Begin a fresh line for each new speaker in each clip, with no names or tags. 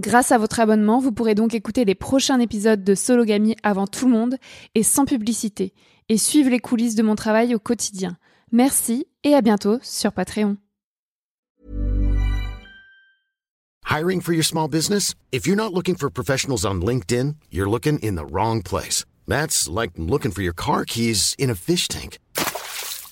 Grâce à votre abonnement, vous pourrez donc écouter les prochains épisodes de Sologamy avant tout le monde et sans publicité, et suivre les coulisses de mon travail au quotidien. Merci et à bientôt sur Patreon.
Hiring for your small business? If you're not looking for professionals on LinkedIn, you're looking in the wrong place. That's like looking for your car keys in a fish tank.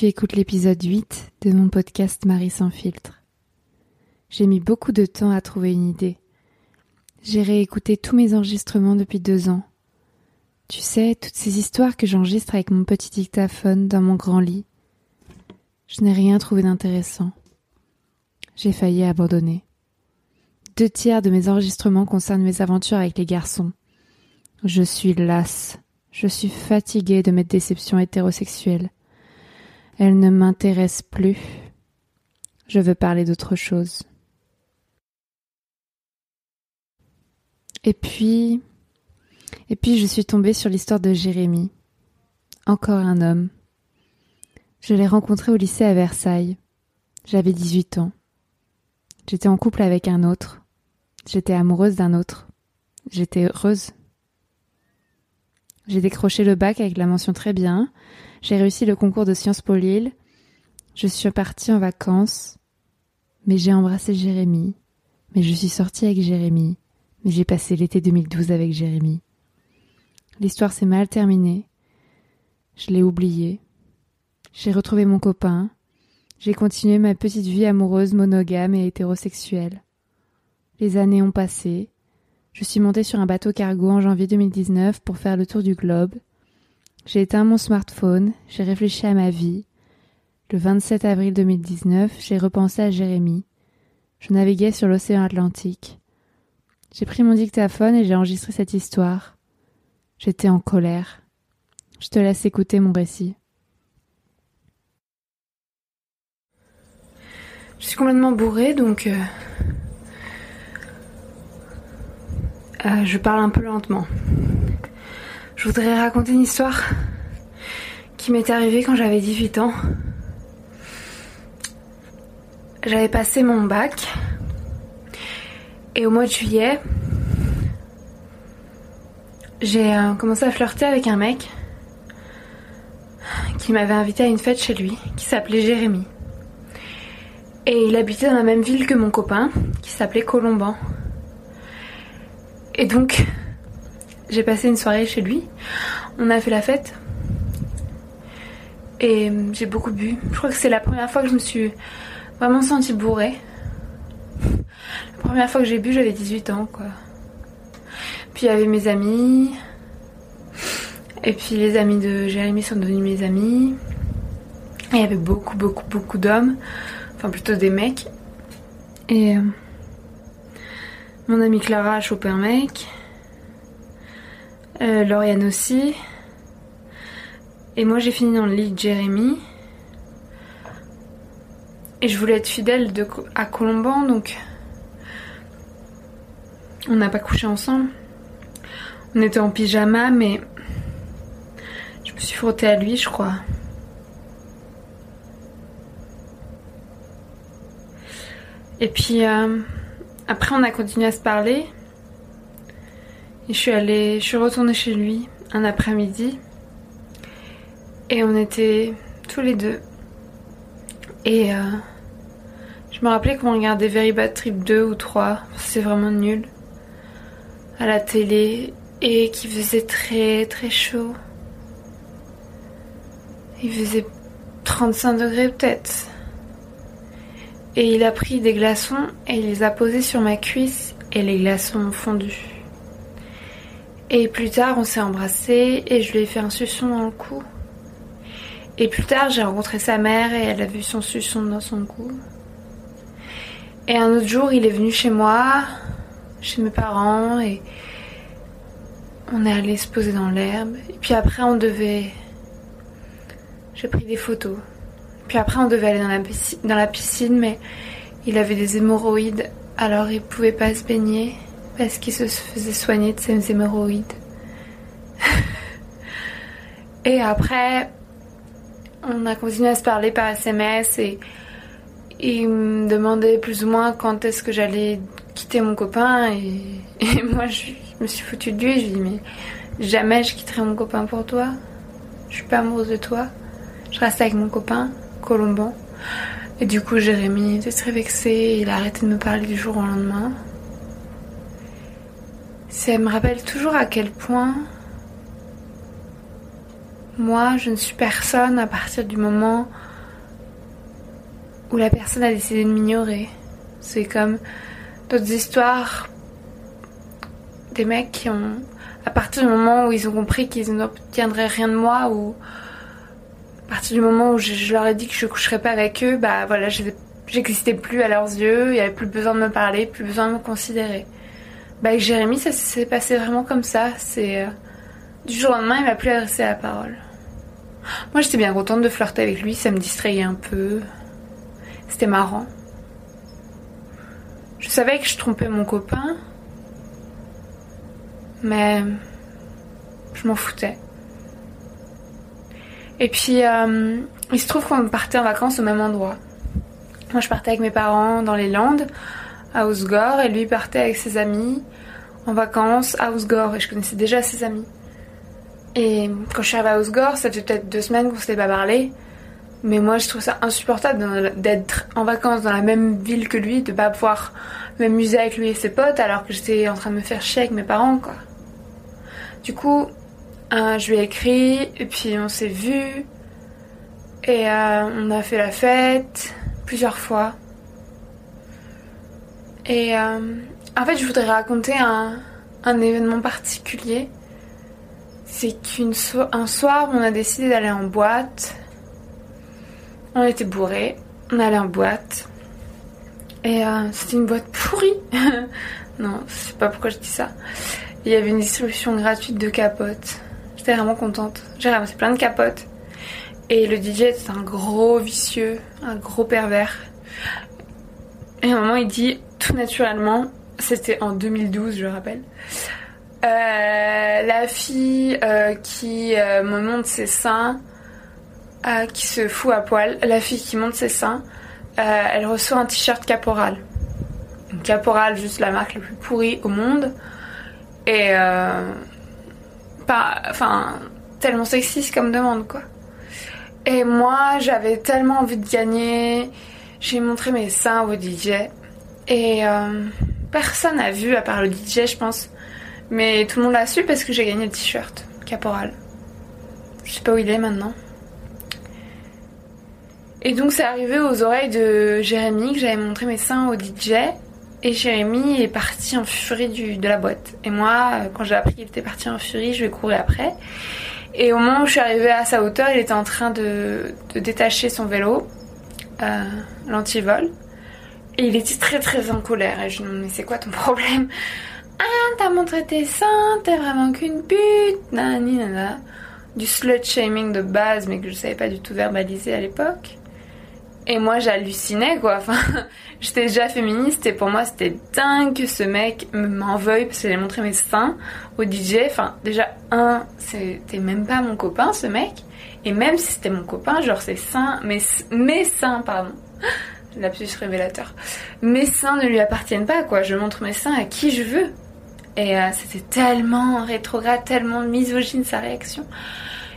Tu écoutes l'épisode 8 de mon podcast Marie sans filtre. J'ai mis beaucoup de temps à trouver une idée. J'ai réécouté tous mes enregistrements depuis deux ans. Tu sais, toutes ces histoires que j'enregistre avec mon petit dictaphone dans mon grand lit. Je n'ai rien trouvé d'intéressant. J'ai failli abandonner. Deux tiers de mes enregistrements concernent mes aventures avec les garçons. Je suis lasse. Je suis fatiguée de mes déceptions hétérosexuelles. Elles ne m'intéressent plus. Je veux parler d'autre chose. Et puis, et puis je suis tombée sur l'histoire de Jérémie. Encore un homme. Je l'ai rencontré au lycée à Versailles. J'avais 18 ans. J'étais en couple avec un autre. J'étais amoureuse d'un autre. J'étais heureuse. J'ai décroché le bac avec la mention très bien. J'ai réussi le concours de Sciences Po Lille. Je suis partie en vacances. Mais j'ai embrassé Jérémy. Mais je suis sortie avec Jérémy. Mais j'ai passé l'été 2012 avec Jérémy. L'histoire s'est mal terminée. Je l'ai oublié. J'ai retrouvé mon copain. J'ai continué ma petite vie amoureuse monogame et hétérosexuelle. Les années ont passé. Je suis montée sur un bateau cargo en janvier 2019 pour faire le tour du globe. J'ai éteint mon smartphone, j'ai réfléchi à ma vie. Le 27 avril 2019, j'ai repensé à Jérémy. Je naviguais sur l'océan Atlantique. J'ai pris mon dictaphone et j'ai enregistré cette histoire. J'étais en colère. Je te laisse écouter mon récit. Je suis complètement bourrée, donc euh, Euh, je parle un peu lentement. Je voudrais raconter une histoire qui m'est arrivée quand j'avais 18 ans. J'avais passé mon bac et au mois de juillet, j'ai euh, commencé à flirter avec un mec qui m'avait invité à une fête chez lui, qui s'appelait Jérémy. Et il habitait dans la même ville que mon copain, qui s'appelait Colomban. Et donc, j'ai passé une soirée chez lui. On a fait la fête. Et j'ai beaucoup bu. Je crois que c'est la première fois que je me suis vraiment sentie bourrée. La première fois que j'ai bu, j'avais 18 ans, quoi. Puis il y avait mes amis. Et puis les amis de Jérémy sont devenus mes amis. Et il y avait beaucoup, beaucoup, beaucoup d'hommes. Enfin, plutôt des mecs. Et euh, mon amie Clara a chopé un mec. Euh, Lauriane aussi. Et moi, j'ai fini dans le lit de Jérémy. Et je voulais être fidèle à Colomban, donc on n'a pas couché ensemble. On était en pyjama, mais je me suis frottée à lui, je crois. Et puis euh, après, on a continué à se parler. Et je suis allée, je suis retournée chez lui un après-midi. Et on était tous les deux. Et euh, je me rappelais qu'on regardait Very Bad Trip 2 ou 3. C'est vraiment nul. À la télé. Et qui faisait très très chaud. Il faisait 35 degrés peut-être. Et il a pris des glaçons et il les a posés sur ma cuisse et les glaçons ont fondu. Et plus tard, on s'est embrassés et je lui ai fait un suçon dans le cou. Et plus tard, j'ai rencontré sa mère et elle a vu son suçon dans son cou. Et un autre jour, il est venu chez moi, chez mes parents, et on est allé se poser dans l'herbe. Et puis après, on devait. J'ai pris des photos. Puis après, on devait aller dans la, piscine, dans la piscine, mais il avait des hémorroïdes, alors il pouvait pas se baigner parce qu'il se faisait soigner de ses hémorroïdes. et après, on a continué à se parler par SMS et il me demandait plus ou moins quand est-ce que j'allais quitter mon copain et, et moi je, me suis foutue de lui. Je lui ai dit mais jamais je quitterai mon copain pour toi. Je suis pas amoureuse de toi. Je reste avec mon copain. Et du coup, Jérémy était très vexé, il a arrêté de me parler du jour au lendemain. Ça me rappelle toujours à quel point moi, je ne suis personne à partir du moment où la personne a décidé de m'ignorer. C'est comme d'autres histoires des mecs qui ont, à partir du moment où ils ont compris qu'ils n'obtiendraient rien de moi ou à partir du moment où je, leur ai dit que je coucherais pas avec eux, bah voilà, j'existais plus à leurs yeux, il n'y avait plus besoin de me parler, plus besoin de me considérer. Bah avec Jérémy, ça s'est passé vraiment comme ça. C'est euh, du jour au lendemain, il m'a plus adressé la parole. Moi, j'étais bien contente de flirter avec lui, ça me distrayait un peu. C'était marrant. Je savais que je trompais mon copain, mais je m'en foutais. Et puis, euh, il se trouve qu'on partait en vacances au même endroit. Moi, je partais avec mes parents dans les Landes, à Ousgore, et lui partait avec ses amis en vacances à Ousgore, et je connaissais déjà ses amis. Et quand je suis arrivée à Ousgore, ça fait peut-être deux semaines qu'on s'était pas parlé. Mais moi, je trouve ça insupportable d'être en vacances dans la même ville que lui, de pas pouvoir m'amuser avec lui et ses potes, alors que j'étais en train de me faire chier avec mes parents, quoi. Du coup, euh, je lui ai écrit et puis on s'est vu et euh, on a fait la fête plusieurs fois. Et euh, en fait, je voudrais raconter un, événement particulier. C'est qu'un soir, on a décidé d'aller en boîte. On était bourrés, on allait en boîte. Et c'était une boîte pourrie. non, je sais pas pourquoi je dis ça. Il y avait une distribution gratuite de capotes. J'étais vraiment contente. J'ai ramassé plein de capotes. Et le DJ était un gros vicieux, un gros pervers. Et à un moment, il dit tout naturellement C'était en 2012, je rappelle. Euh, la fille euh, qui euh, me montre ses seins, qui se fout à poil, la fille qui monte ses seins, elle reçoit un t-shirt Caporal. Caporal, juste la marque la plus pourrie au monde. Et enfin, tellement sexiste comme demande quoi. Et moi, j'avais tellement envie de gagner. J'ai montré mes seins au DJ. Et personne n'a vu à part le DJ, je pense. Mais tout le monde l'a su parce que j'ai gagné le t-shirt Caporal. Je sais pas où il est maintenant. Et donc c'est arrivé aux oreilles de Jérémy que j'avais montré mes seins au DJ. Et Jérémy est parti en furie de la boîte. Et moi, quand j'ai appris qu'il était parti en furie, je vais courir après. Et au moment où je suis arrivée à sa hauteur, il était en train de, détacher son vélo, euh, l'antivol. Et il était très très en colère. Et je me dis, mais c'est quoi ton problème? Ah, t'as montré tes seins, t'es vraiment qu'une pute, nani nana. Du slut shaming de base, mais que je savais pas du tout verbaliser à l'époque. Et moi, j'hallucinais, quoi. Enfin, j'étais déjà féministe et pour moi, c'était dingue que ce mec m'en veuille parce qu'il a montré mes seins au DJ. Enfin, déjà, un, c'était même pas mon copain, ce mec. Et même si c'était mon copain, genre ses seins, mes, mes seins, pardon. Lapsus révélateur. Mes seins ne lui appartiennent pas, quoi. Je montre mes seins à qui je veux. Et euh, c'était tellement rétrograde, tellement misogyne sa réaction.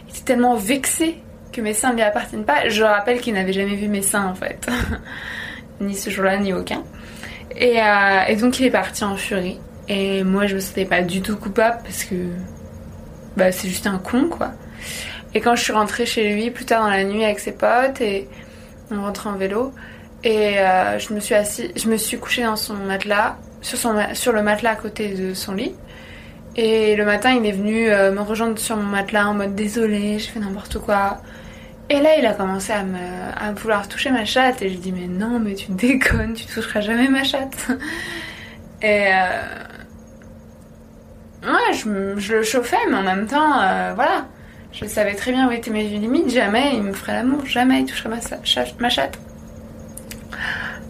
Il était tellement vexé que mes seins ne lui appartiennent pas. Je rappelle qu'il n'avait jamais vu mes seins en fait. ni ce jour-là, ni aucun. Et, euh, et, donc il est parti en furie. Et moi je me sentais pas du tout coupable parce que bah, c'est juste un con quoi. Et quand je suis rentrée chez lui plus tard dans la nuit avec ses potes et on rentrait en vélo et euh, je me suis assis, je me suis couchée dans son matelas sur, son, sur le matelas à côté de son lit. Et le matin, il est venu euh, me rejoindre sur mon matelas en mode désolé, j'ai fait n'importe quoi. Et là, il a commencé à, me, vouloir toucher ma chatte. Et je dis, mais non, mais tu déconnes, tu toucheras jamais ma chatte. Et euh... ouais, je, le chauffais, mais en même temps, euh, voilà. Je savais très bien où étaient mes limites. Jamais il me ferait l'amour, jamais il toucherait ma, chatte.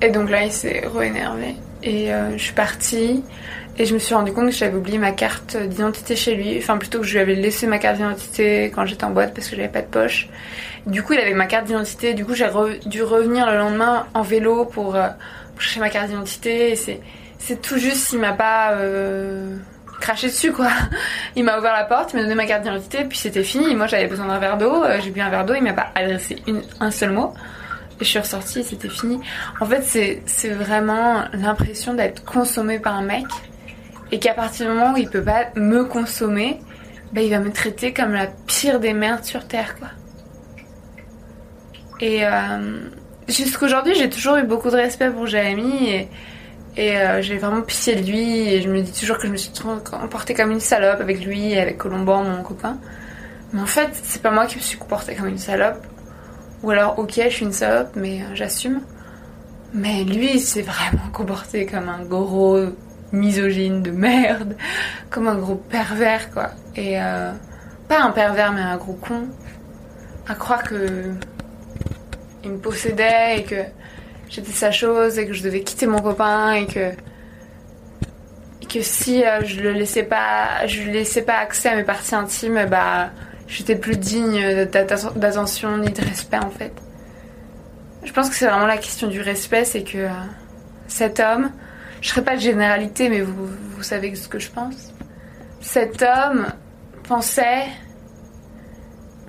Et donc là, il s'est re-énervé. Et euh, je suis partie et je me suis rendu compte que j'avais oublié ma carte d'identité chez lui. Enfin, plutôt que je lui avais laissé ma carte d'identité quand j'étais en boîte parce que j'avais pas de poche. Du coup, il avait ma carte d'identité. Du coup, j'ai dû revenir le lendemain en vélo pour, euh, chercher ma carte d'identité. Et c'est, tout juste s'il m'a pas euh, craché dessus, quoi. Il m'a ouvert la porte, il m'a donné ma carte d'identité, puis c'était fini. Moi, j'avais besoin d'un verre d'eau. j'ai bu un verre d'eau, il m'a pas adressé un seul mot je suis ressortie et c'était fini. En fait, c'est vraiment l'impression d'être consommée par un mec et qu'à partir du moment où il peut pas me consommer, bah, il va me traiter comme la pire des merdes sur Terre, quoi. Et euh, jusqu'aujourd'hui, j'ai toujours eu beaucoup de respect pour Jérémy et, euh, j'ai vraiment pitié de lui et je me dis toujours que je me suis comportée comme une salope avec lui et avec Colomban, mon copain. Mais en fait, c'est pas moi qui me suis comportée comme une salope. Ou alors, ok, je suis une salope, mais euh, j'assume. Mais lui, il s'est vraiment comporté comme un gros misogyne de merde, comme un gros pervers, quoi. Et euh, pas un pervers, mais un gros con. À croire que il me possédait et que j'étais sa chose et que je devais quitter mon copain et que que si euh, je le laissais pas, je lui laissais pas accès à mes parties intimes, bah j'étais plus digne d'attention ni de respect en fait. Je pense que c'est vraiment la question du respect, c'est que euh, cet homme, je ne serai pas de généralité, mais vous, savez ce que je pense. Cet homme pensait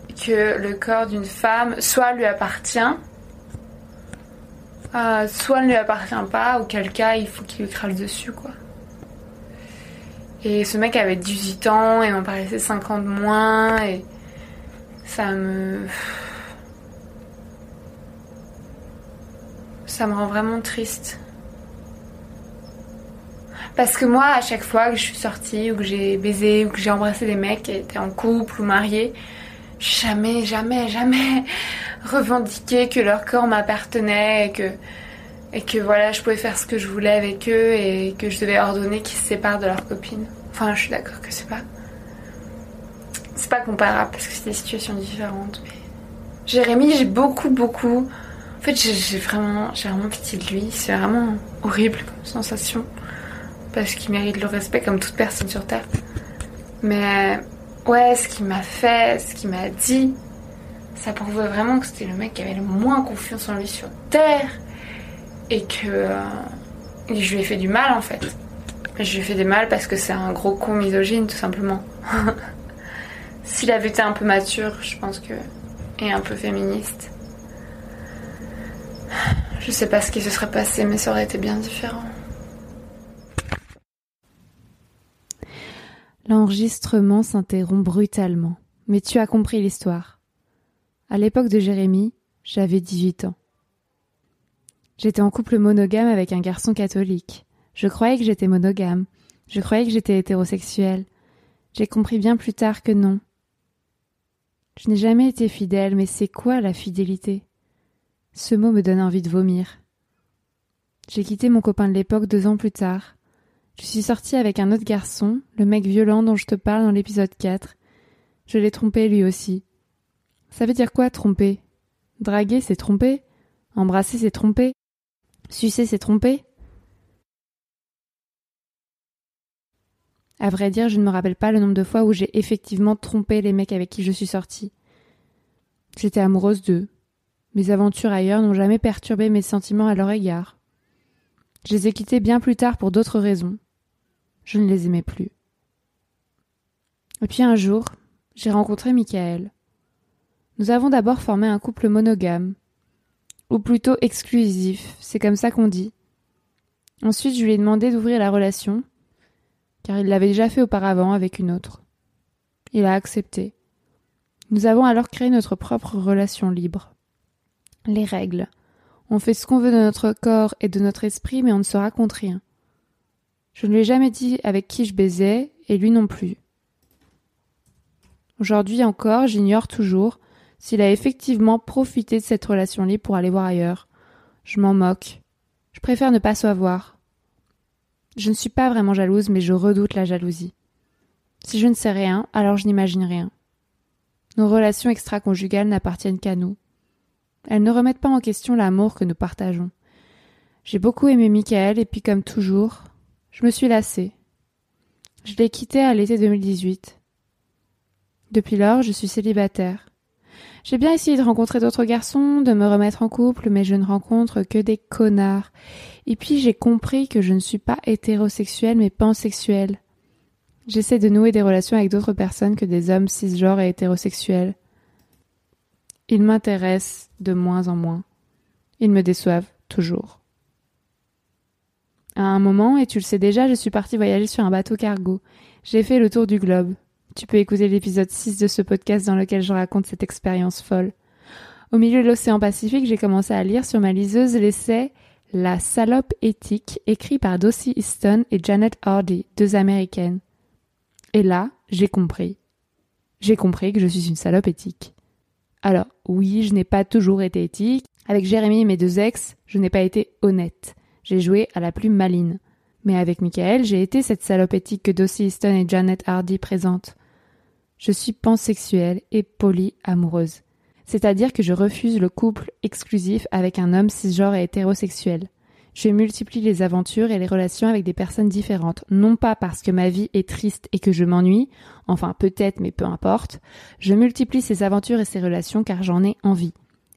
que le corps d'une femme soit lui appartient, euh, soit ne lui appartient pas, auquel cas il faut qu'il lui crale dessus quoi. Et ce mec avait 18 ans et m'en paraissait 50 moins et ça me... Ça me rend vraiment triste. Parce que moi, à chaque fois que je suis sortie ou que j'ai baisé ou que j'ai embrassé des mecs qui étaient en couple ou mariés, jamais, jamais, jamais revendiqué que leur corps m'appartenait et que et que voilà, je pouvais faire ce que je voulais avec eux et que je devais ordonner qu'ils se séparent de leur copine. Enfin, je suis d'accord que c'est pas. C'est pas comparable parce que c'est des situations différentes. Jérémy, j'ai beaucoup, beaucoup. En fait, j'ai vraiment, j'ai vraiment pitié de lui. C'est vraiment horrible comme sensation.
Parce qu'il mérite le respect comme toute personne sur Terre. Mais ouais, ce qu'il m'a fait, ce qu'il m'a dit, ça prouvait vraiment que c'était le mec qui avait le moins confiance en lui sur Terre et que euh, je lui ai fait du mal en fait. Je lui ai fait du mal parce que c'est un gros con misogyne tout simplement. S'il avait été un peu mature, je pense que. et un peu féministe. Je sais pas ce qui se serait passé, mais ça aurait été bien différent.
L'enregistrement s'interrompt brutalement, mais tu as compris l'histoire. À l'époque de Jérémie, j'avais 18 ans. J'étais en couple monogame avec un garçon catholique. Je croyais que j'étais monogame. Je croyais que j'étais hétérosexuelle. J'ai compris bien plus tard que non. Je n'ai jamais été fidèle, mais c'est quoi la fidélité? Ce mot me donne envie de vomir. J'ai quitté mon copain de l'époque deux ans plus tard. Je suis sortie avec un autre garçon, le mec violent dont je te parle dans l'épisode 4. Je l'ai trompé lui aussi. Ça veut dire quoi tromper? Draguer, c'est tromper? Embrasser, c'est tromper? Sucer, c'est tromper? À vrai dire, je ne me rappelle pas le nombre de fois où j'ai effectivement trompé les mecs avec qui je suis sortie. J'étais amoureuse d'eux. Mes aventures ailleurs n'ont jamais perturbé mes sentiments à leur égard. Je les ai quittés bien plus tard pour d'autres raisons. Je ne les aimais plus. Et puis un jour, j'ai rencontré Michael. Nous avons d'abord formé un couple monogame, ou plutôt exclusif, c'est comme ça qu'on dit. Ensuite, je lui ai demandé d'ouvrir la relation, car il l'avait déjà fait auparavant avec une autre. Il a accepté. Nous avons alors créé notre propre relation libre. Les règles. On fait ce qu'on veut de notre corps et de notre esprit, mais on ne se raconte rien. Je ne lui ai jamais dit avec qui je baisais, et lui non plus. Aujourd'hui encore, j'ignore toujours s'il a effectivement profité de cette relation libre pour aller voir ailleurs. Je m'en moque. Je préfère ne pas savoir. Je ne suis pas vraiment jalouse, mais je redoute la jalousie. Si je ne sais rien, alors je n'imagine rien. Nos relations extra-conjugales n'appartiennent qu'à nous. Elles ne remettent pas en question l'amour que nous partageons. J'ai beaucoup aimé Michael et puis comme toujours, je me suis lassée. Je l'ai quitté à l'été 2018. Depuis lors, je suis célibataire. J'ai bien essayé de rencontrer d'autres garçons, de me remettre en couple, mais je ne rencontre que des connards. Et puis j'ai compris que je ne suis pas hétérosexuelle mais pansexuelle. J'essaie de nouer des relations avec d'autres personnes que des hommes cisgenres et hétérosexuels. Ils m'intéressent de moins en moins. Ils me déçoivent toujours. À un moment, et tu le sais déjà, je suis partie voyager sur un bateau cargo. J'ai fait le tour du globe. Tu peux écouter l'épisode 6 de ce podcast dans lequel je raconte cette expérience folle. Au milieu de l'océan Pacifique, j'ai commencé à lire sur ma liseuse l'essai La salope éthique, écrit par Dossie Easton et Janet Hardy, deux américaines. Et là, j'ai compris. J'ai compris que je suis une salope éthique. Alors, oui, je n'ai pas toujours été éthique. Avec Jérémy et mes deux ex, je n'ai pas été honnête. J'ai joué à la plus maline. Mais avec Michael, j'ai été cette salope éthique que Dossie Easton et Janet Hardy présentent. Je suis pansexuelle et polyamoureuse. C'est-à-dire que je refuse le couple exclusif avec un homme cisgenre et hétérosexuel. Je multiplie les aventures et les relations avec des personnes différentes, non pas parce que ma vie est triste et que je m'ennuie, enfin peut-être mais peu importe, je multiplie ces aventures et ces relations car j'en ai envie.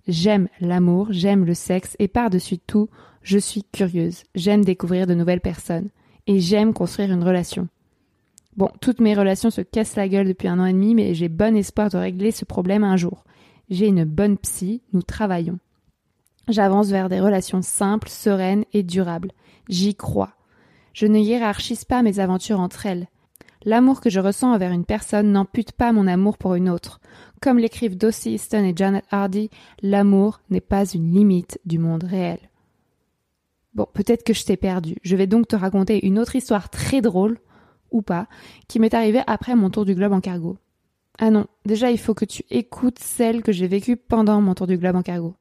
J'aime l'amour, j'aime le sexe et par-dessus tout, je suis curieuse, j'aime découvrir de nouvelles personnes et j'aime construire une relation. Bon, toutes mes relations se cassent la gueule depuis un an et demi, mais j'ai bon espoir de régler ce problème un jour. J'ai une bonne psy, nous travaillons. J'avance vers des relations simples, sereines et durables. J'y crois. Je ne hiérarchise pas mes aventures entre elles. L'amour que je ressens envers une personne n'ampute pas mon amour pour une autre. Comme l'écrivent Dossie Easton et Janet Hardy, l'amour n'est pas une limite du monde réel. Bon, peut-être que je t'ai perdu. Je vais donc te raconter une autre histoire très drôle ou pas, qui m'est arrivé après mon tour du globe en cargo. Ah non, déjà il faut que tu écoutes celle que j'ai vécue pendant mon tour du globe en cargo.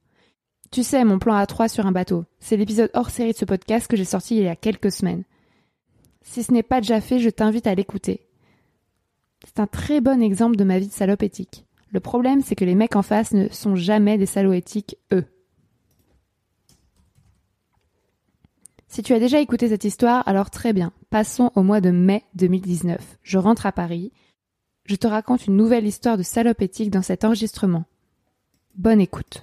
Tu sais, mon plan A3 sur un bateau, c'est l'épisode hors série de ce podcast que j'ai sorti il y a quelques semaines. Si ce n'est pas déjà fait, je t'invite à l'écouter. C'est un très bon exemple de ma vie de salope éthique. Le problème, c'est que les mecs en face ne sont jamais des salauds éthiques, eux. Si tu as déjà écouté cette histoire, alors très bien. Passons au mois de mai 2019. Je rentre à Paris. Je te raconte une nouvelle histoire de salope éthique dans cet enregistrement. Bonne écoute.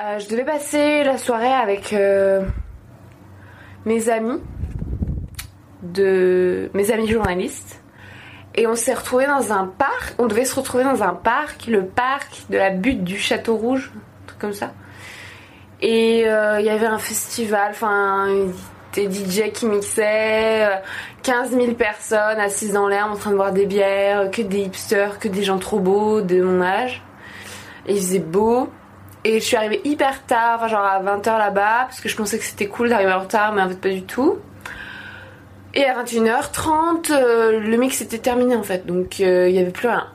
Euh, je devais passer la soirée avec euh, mes amis, de mes amis journalistes, et on s'est retrouvés dans un parc. On devait se retrouver dans un parc, le parc de la butte du Château Rouge, un truc comme ça. Et euh, il y avait un festival, enfin des DJ qui mixaient, euh, 15 000 personnes assises dans l'herbe en train de boire des bières, que des hipsters, que des gens trop beaux de mon âge. Et il faisait beau. Et je suis arrivée hyper tard, enfin genre à 20h là-bas, parce que je pensais que c'était cool d'arriver en retard, mais en fait pas du tout. Et à 21h30, euh, le mix était terminé en fait, donc euh, il y avait plus rien.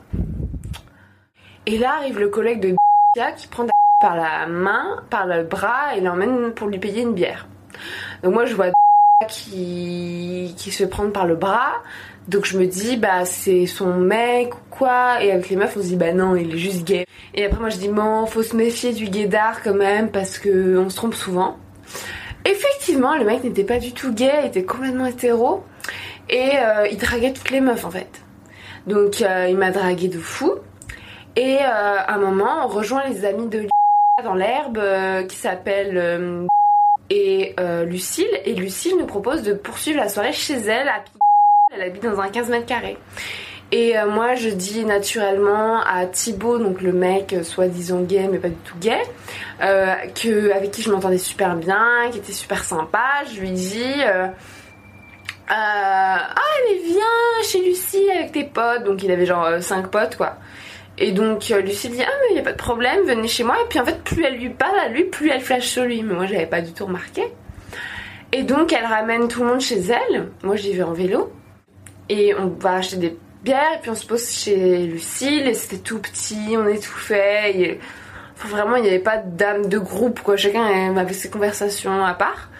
Et là arrive le collègue de qui prend par la main, par le bras et l'emmène pour lui payer une bière. Donc moi je vois qui, qui se prendre par le bras. Donc je me dis bah c'est son mec ou quoi? Et avec les meufs on se dit bah non il est juste gay. Et après moi je dis bon faut se méfier du gaydar quand même parce que on se trompe souvent. Effectivement le mec n'était pas du tout gay, il était complètement hétéro et euh, il draguait toutes les meufs en fait. Donc euh, il m'a dragué de fou et euh, à un moment on rejoint les amis de dans l'herbe euh, qui s'appelle euh, et Lucille et Lucille nous propose de poursuivre la soirée chez elle elle habite dans un 15 mètres carrés. Et euh, moi je dis naturellement à Thibaut donc le mec euh, soi-disant gay mais pas du tout gay euh, que avec qui je m'entendais super bien qui était super sympa je lui dis ah allez viens chez Lucie avec tes potes donc il avait genre 5 potes quoi. Et donc Lucie dit ah mais y a pas de problème venez chez moi et puis en fait plus elle lui parle à lui plus elle flash sur lui. Mais moi j'avais pas du tout remarqué. Et donc elle ramène tout le monde chez elle. Moi j'y vais en vélo et on va acheter des bières et puis on se pose chez Lucille et c'était tout petit on étouffait et... enfin, vraiment il n'y avait pas d'âme de groupe quoi. Chacun avait ses conversations à part.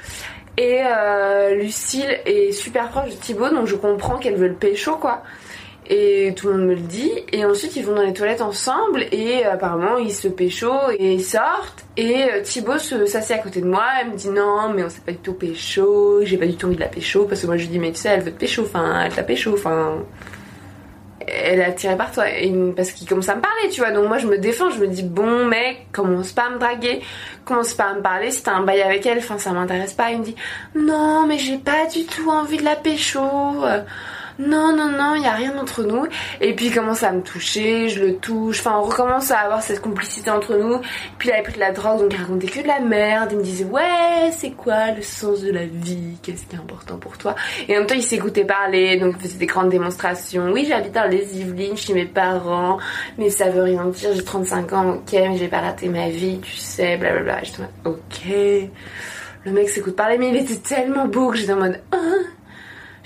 Et euh, Lucille est super proche de Thibaut donc je comprends qu'elle veut le pécho quoi et tout le monde me le dit. Et ensuite ils vont dans les toilettes ensemble. Et apparemment ils se pécho et ils sortent. Et euh, Thibaut s'assied à côté de moi. Elle me dit non mais on s'est pas du tout pécho j'ai pas du tout envie de la pécho parce que moi je lui dis mais tu sais elle veut te pécho enfin elle t'a pécho enfin elle est attirée par toi. Parce qu'il commence à me parler tu vois. Donc moi je me défends. Je me dis bon mec commence pas à me draguer. Commence pas à me parler. Si t'as un bail avec elle enfin ça m'intéresse pas. Il me dit non mais j'ai pas du tout envie de la pécho non non non il y a rien entre nous. Et puis il commence à me toucher je le touche. Enfin on recommence à avoir cette complicité entre nous. Puis il avait pris de la drogue donc il racontait que de la merde. Il me disait ouais c'est quoi le sens de la vie? Qu'est-ce qui est important pour toi? Et en même temps il s'écoutait parler donc il faisait des grandes démonstrations. Oui j'habite dans les Yvelines chez mes parents mais ça veut rien dire. J'ai 35 ans ok mais j'ai pas raté ma vie tu sais blablabla j'étais en mode ok. Le mec s'écoute parler mais il était tellement beau que j'étais en mode ah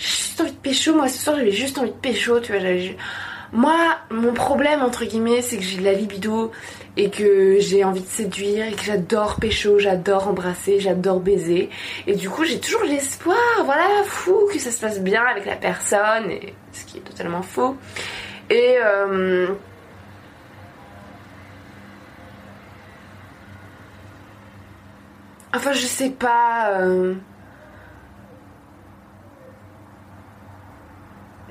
j'ai juste envie de pécho. Moi, ce soir, j'avais juste envie de pécho, tu vois. Moi, mon problème, entre guillemets, c'est que j'ai de la libido et que j'ai envie de séduire et que j'adore pécho, j'adore embrasser, j'adore baiser. Et du coup, j'ai toujours l'espoir, voilà, fou, que ça se passe bien avec la personne, ce qui est totalement faux. Et... euh, Enfin, je sais pas... euh,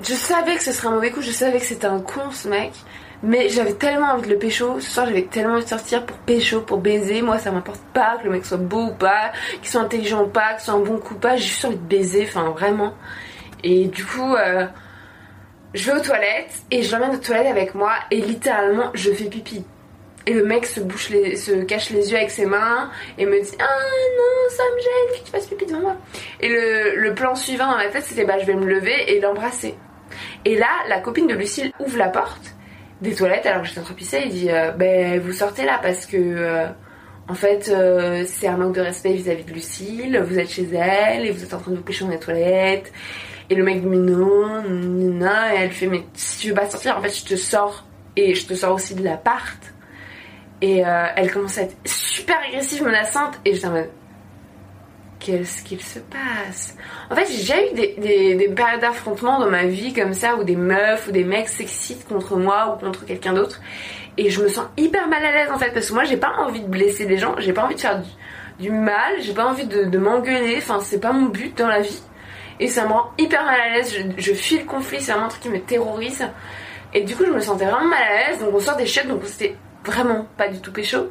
Je savais que ce serait un mauvais coup, je savais que c'était un con ce mec, Mais j'avais tellement envie de le pécho. Ce soir, j'avais tellement envie de sortir pour pécho, pour baiser. Moi, ça m'importe pas que le mec soit beau ou pas, qu'il soit intelligent ou pas, qu'il soit un bon coup ou pas. J'ai juste envie de baiser, enfin vraiment. Et du coup, euh, je vais aux toilettes et je l'emmène aux toilettes avec moi et littéralement, je fais pipi. Et le mec se, cache les yeux avec ses mains et me dit Ah non, ça me gêne que tu fasses pipi devant moi. Et le plan suivant dans ma tête, c'était Bah, je vais me lever et l'embrasser. Et là, la copine de Lucille ouvre la porte des toilettes alors que j'étais en train de pisser. Il dit euh, Ben, vous sortez là parce que. euh, en fait, euh, c'est un manque de respect vis-à-vis de Lucille. Vous êtes chez elle et vous êtes en train de vous pêcher dans les toilettes. Et le mec dit mais non, non. Et elle fait mais si tu veux pas sortir, en fait, je te sors et je te sors aussi de l'appart. Et euh, elle commence à être super agressive, menaçante. Et j'étais en mode qu'est-ce qu'il se passe En fait, j'ai déjà eu des, des, des périodes d'affrontement dans ma vie comme ça, où des meufs ou des mecs s'excitent contre moi ou contre quelqu'un d'autre. Et je me sens hyper mal à l'aise en fait, parce que moi j'ai pas envie de blesser des gens, j'ai pas envie de faire du, mal, j'ai pas envie de, m'engueuler, enfin c'est pas mon but dans la vie. Et ça me rend hyper mal à l'aise, je, je fuis le conflit, c'est vraiment un truc qui me terrorise. Et du coup je me sentais vraiment mal à l'aise, donc on sort des chiottes, donc c'était vraiment pas du tout pécho.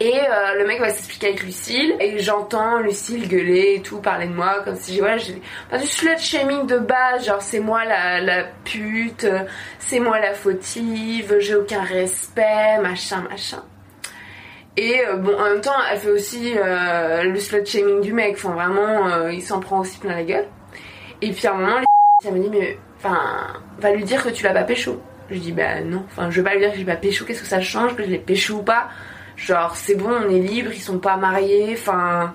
Et euh, le mec va s'expliquer avec Lucille. Et j'entends Lucille gueuler et tout, parler de moi comme si j'ai du slut shaming de base, genre c'est moi la, la pute, c'est moi la fautive, j'ai aucun respect, machin, machin. Et euh, bon, en même temps, elle fait aussi euh, le slut shaming du mec, enfin vraiment, il s'en prend aussi plein la gueule. Et puis à un moment, ça me dit, mais va lui dire que tu l'as pas pécho. Je dis, bah non, enfin, je vais pas lui dire que j'ai pas pécho, qu'est-ce que ça change, que je l'ai pécho ou pas? Genre, c'est bon, on est libre, ils sont pas mariés, enfin.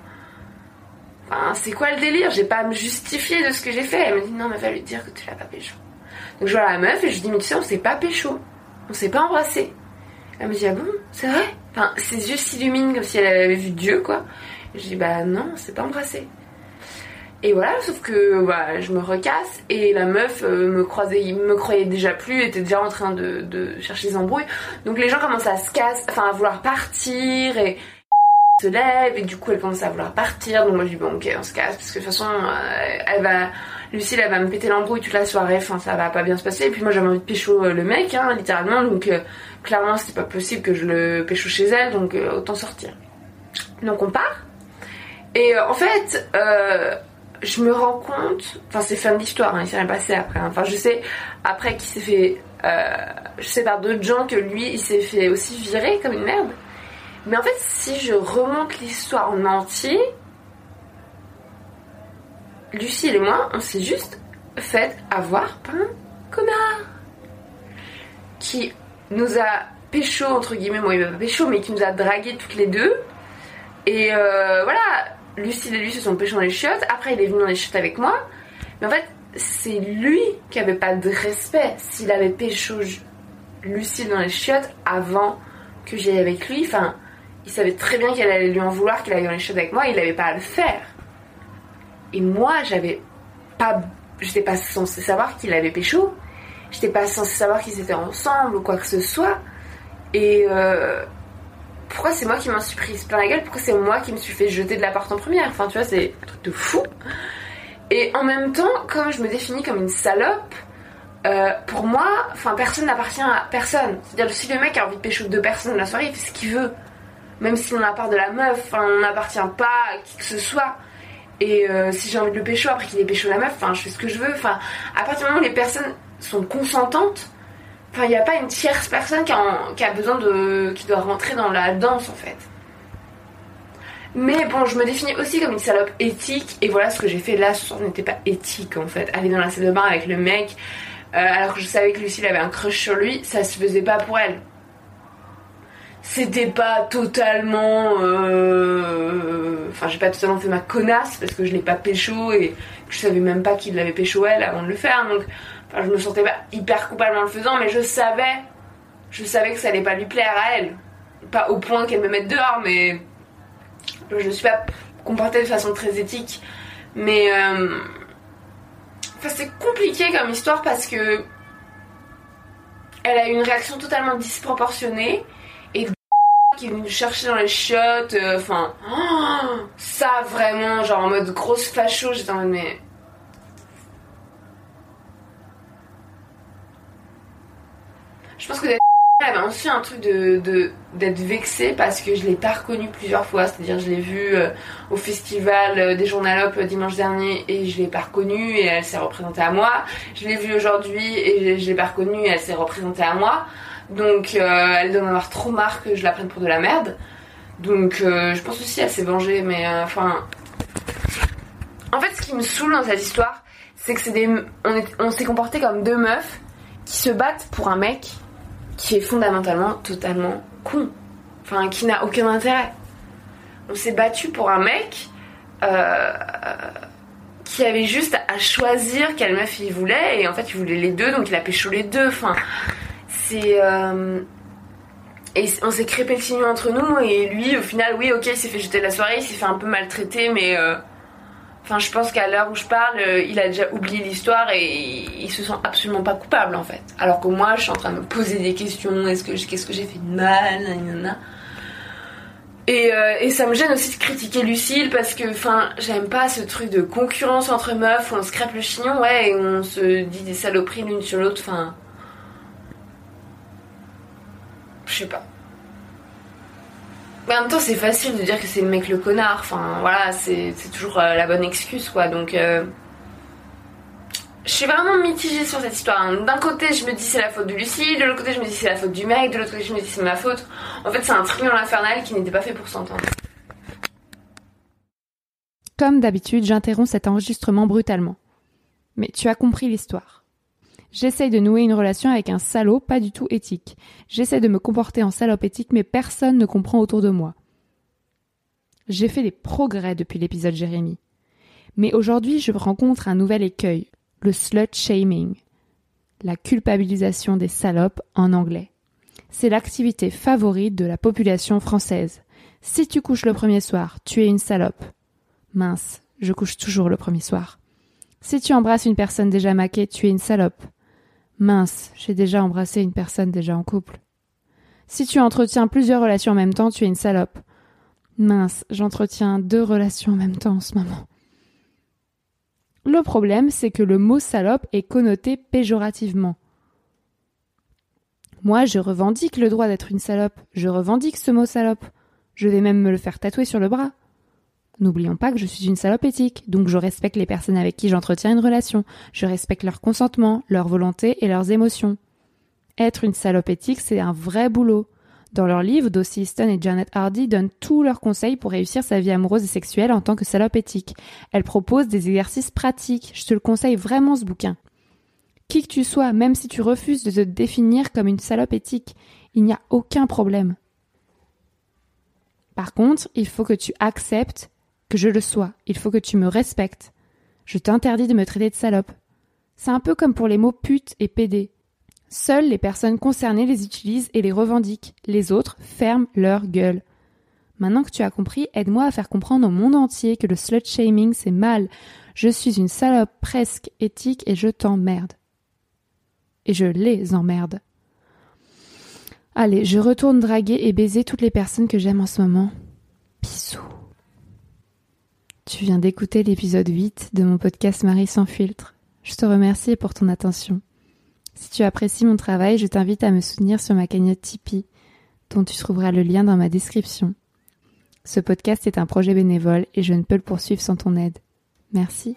Enfin, c'est quoi le délire? J'ai pas à me justifier de ce que j'ai fait. Elle me dit, non, mais va lui dire que tu l'as pas pécho. Donc je vois la meuf et je lui dis, mais tu sais, on s'est pas pécho. On s'est pas embrassé. Elle me dit, ah bon? C'est vrai? Enfin, ses yeux s'illuminent comme si elle avait vu Dieu, quoi. Et je dis, bah non, on s'est pas embrassé. Et voilà, sauf que bah, je me recasse et la meuf euh, me croisait, me croyait déjà plus, était déjà en train de, de chercher des embrouilles. Donc les gens commencent à se casser, enfin à vouloir partir et se lève et du coup elle commence à vouloir partir. Donc moi je dis bon ok on se casse parce que de toute façon euh, elle va, Lucille elle va me péter l'embrouille toute la soirée, enfin ça va pas bien se passer. Et puis moi j'avais envie de pécho euh, le mec, hein, littéralement. Donc clairement c'était pas possible que je le pécho chez elle, donc autant sortir. Donc on part. Et en fait, je me rends compte, enfin c'est fin de l'histoire, hein, il s'est rien passé après. hein. Enfin je sais après qu'il s'est fait, euh, je sais par d'autres gens que lui il s'est fait aussi virer comme une merde. Mais en fait si je remonte l'histoire en entier, Lucille et moi on s'est juste fait avoir par un connard qui nous a pécho entre guillemets, moi il m'a pas pécho mais qui nous a dragué toutes les deux. Et euh, voilà, Lucille et lui se sont péchés dans les chiottes. Après, il est venu dans les chiottes avec moi. Mais en fait, c'est lui qui avait pas de respect. S'il avait pécho Lucille dans les chiottes avant que j'y aille avec lui, enfin, il savait très bien qu'elle allait lui en vouloir qu'il aille dans les chiottes avec moi. Il avait pas à le faire. Et moi, j'avais pas, j'étais pas censée savoir qu'il avait pécho. J'étais pas censée savoir qu'ils étaient ensemble ou quoi que ce soit. Et euh, pourquoi c'est moi qui m'en suis prise plein la gueule? Pourquoi c'est moi qui me suis fait jeter de l'appart en première? Enfin, tu vois, c'est un truc de fou. Et en même temps, comme je me définis comme une salope, euh, pour moi, enfin, personne n'appartient à personne. C'est-à-dire, si le mec a envie de pécho deux personnes la soirée, il fait ce qu'il veut. Même si on a part de la meuf, on n'appartient pas à qui que ce soit. Et euh, si j'ai envie de le pécho après qu'il ait pécho la meuf, enfin, je fais ce que je veux. Enfin, à partir du moment où les personnes sont consentantes, Enfin, il n'y a pas une tierce personne qui a, besoin de. qui doit rentrer dans la danse en fait. Mais bon, je me définis aussi comme une salope éthique, et voilà ce que j'ai fait là ce soir n'était pas éthique en fait. Aller dans la salle de bain avec le mec, euh, alors que je savais que Lucille avait un crush sur lui, ça se faisait pas pour elle. C'était pas totalement. euh, Enfin, j'ai pas totalement fait ma connasse parce que je l'ai pas pécho et que je savais même pas qu'il l'avait pécho elle avant de le faire, donc. Enfin, je me sentais pas hyper coupable en le faisant, mais je savais, je savais que ça allait pas lui plaire à elle. Pas au point qu'elle me mette dehors, mais je me suis pas comportée de façon très éthique. Mais euh, enfin, c'est compliqué comme histoire parce que elle a eu une réaction totalement disproportionnée et qui est venu chercher dans les chiottes, euh, enfin, ça vraiment, genre en mode grosse facho, j'étais en mode mais Je pense que d'être elle un truc de d'être vexée parce que je l'ai pas reconnue plusieurs fois. C'est-à-dire, je l'ai vue euh, au festival euh, des Journalopes euh, dimanche dernier et je l'ai pas reconnue et elle s'est représentée à moi. Je l'ai vue aujourd'hui et je, l'ai pas reconnue et elle s'est représentée à moi. Donc, elle doit avoir trop marre que je la prenne pour de la merde. Donc, je pense aussi elle s'est vengée, mais enfin. en fait, ce qui me saoule dans cette histoire, c'est que c'est des, on s'est comporté comme deux meufs qui se battent pour un mec qui est fondamentalement totalement con. Enfin, qui n'a aucun intérêt. On s'est battu pour un mec euh, qui avait juste à choisir quelle meuf il voulait, et en fait, il voulait les deux, donc il a pécho les deux. Enfin, c'est. euh, et on s'est crépé le chignon entre nous, et lui, au final, oui, ok, il s'est fait jeter de la soirée, il s'est fait un peu maltraiter, mais. euh, Enfin, je pense qu'à l'heure où je parle, euh, il a déjà oublié l'histoire et il se sent absolument pas coupable en fait. Alors que moi, je suis en train de me poser des questions. Est-ce que qu'est-ce que j'ai fait de mal? Et, euh, et ça me gêne aussi de critiquer Lucille parce que, enfin, j'aime pas ce truc de concurrence entre meufs où on se crêpe le chignon, ouais, et on se dit des saloperies l'une sur l'autre. Enfin, je sais pas. Mais en même temps, c'est facile de dire que c'est le mec le connard. Enfin, voilà, c'est toujours euh, la bonne excuse, quoi. Donc, euh, je suis vraiment mitigée sur cette histoire. hein. D'un côté, je me dis c'est la faute de Lucie, de l'autre côté, je me dis c'est la faute du mec, de l'autre côté, je me dis c'est ma faute. En fait, c'est un triangle infernal qui n'était pas fait pour s'entendre.
Comme d'habitude, j'interromps cet enregistrement brutalement. Mais tu as compris l'histoire. J'essaye de nouer une relation avec un salaud pas du tout éthique. J'essaie de me comporter en salope éthique, mais personne ne comprend autour de moi. J'ai fait des progrès depuis l'épisode Jérémy. Mais aujourd'hui, je rencontre un nouvel écueil, le slut shaming, la culpabilisation des salopes en anglais. C'est l'activité favorite de la population française. Si tu couches le premier soir, tu es une salope. Mince, je couche toujours le premier soir. Si tu embrasses une personne déjà maquée, tu es une salope. Mince, j'ai déjà embrassé une personne déjà en couple. Si tu entretiens plusieurs relations en même temps, tu es une salope. Mince, j'entretiens deux relations en même temps en ce moment. Le problème, c'est que le mot salope est connoté péjorativement. Moi, je revendique le droit d'être une salope. Je revendique ce mot salope. Je vais même me le faire tatouer sur le bras. N'oublions pas que je suis une salope éthique, donc je respecte les personnes avec qui j'entretiens une relation, je respecte leur consentement, leur volonté et leurs émotions. Être une salope éthique, c'est un vrai boulot. Dans leur livre, Dossie Easton et Janet Hardy donnent tous leurs conseils pour réussir sa vie amoureuse et sexuelle en tant que salope éthique. Elles proposent des exercices pratiques, je te le conseille vraiment ce bouquin. Qui que tu sois, même si tu refuses de te définir comme une salope éthique, il n'y a aucun problème. Par contre, il faut que tu acceptes que je le sois. Il faut que tu me respectes. Je t'interdis de me traiter de salope. C'est un peu comme pour les mots pute et pédé. Seules les personnes concernées les utilisent et les revendiquent. Les autres ferment leur gueule. Maintenant que tu as compris, aide-moi à faire comprendre au monde entier que le slut shaming c'est mal. Je suis une salope presque éthique et je t'emmerde. Et je les emmerde. Allez, je retourne draguer et baiser toutes les personnes que j'aime en ce moment. Bisous. Tu viens d'écouter l'épisode 8 de mon podcast Marie sans filtre. Je te remercie pour ton attention. Si tu apprécies mon travail, je t'invite à me soutenir sur ma cagnotte Tipeee, dont tu trouveras le lien dans ma description. Ce podcast est un projet bénévole et je ne peux le poursuivre sans ton aide. Merci.